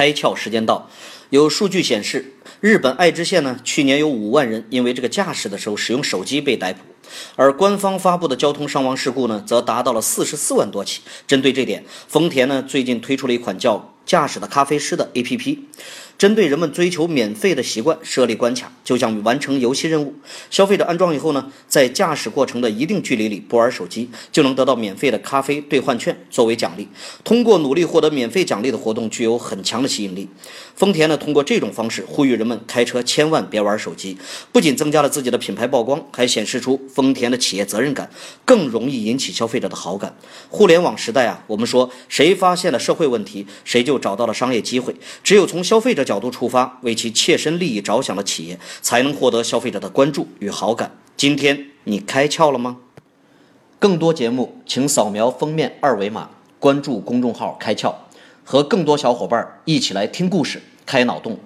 开窍时间到，有数据显示，日本爱知县呢，去年有五万人因为这个驾驶的时候使用手机被逮捕，而官方发布的交通伤亡事故呢，则达到了四十四万多起。针对这点，丰田呢最近推出了一款叫“驾驶的咖啡师”的 APP。针对人们追求免费的习惯设立关卡，就像完成游戏任务。消费者安装以后呢，在驾驶过程的一定距离里不玩手机，就能得到免费的咖啡兑换券作为奖励。通过努力获得免费奖励的活动具有很强的吸引力。丰田呢，通过这种方式呼吁人们开车千万别玩手机，不仅增加了自己的品牌曝光，还显示出丰田的企业责任感，更容易引起消费者的好感。互联网时代啊，我们说谁发现了社会问题，谁就找到了商业机会。只有从消费者角度出发，为其切身利益着想的企业，才能获得消费者的关注与好感。今天你开窍了吗？更多节目，请扫描封面二维码，关注公众号“开窍”，和更多小伙伴一起来听故事、开脑洞。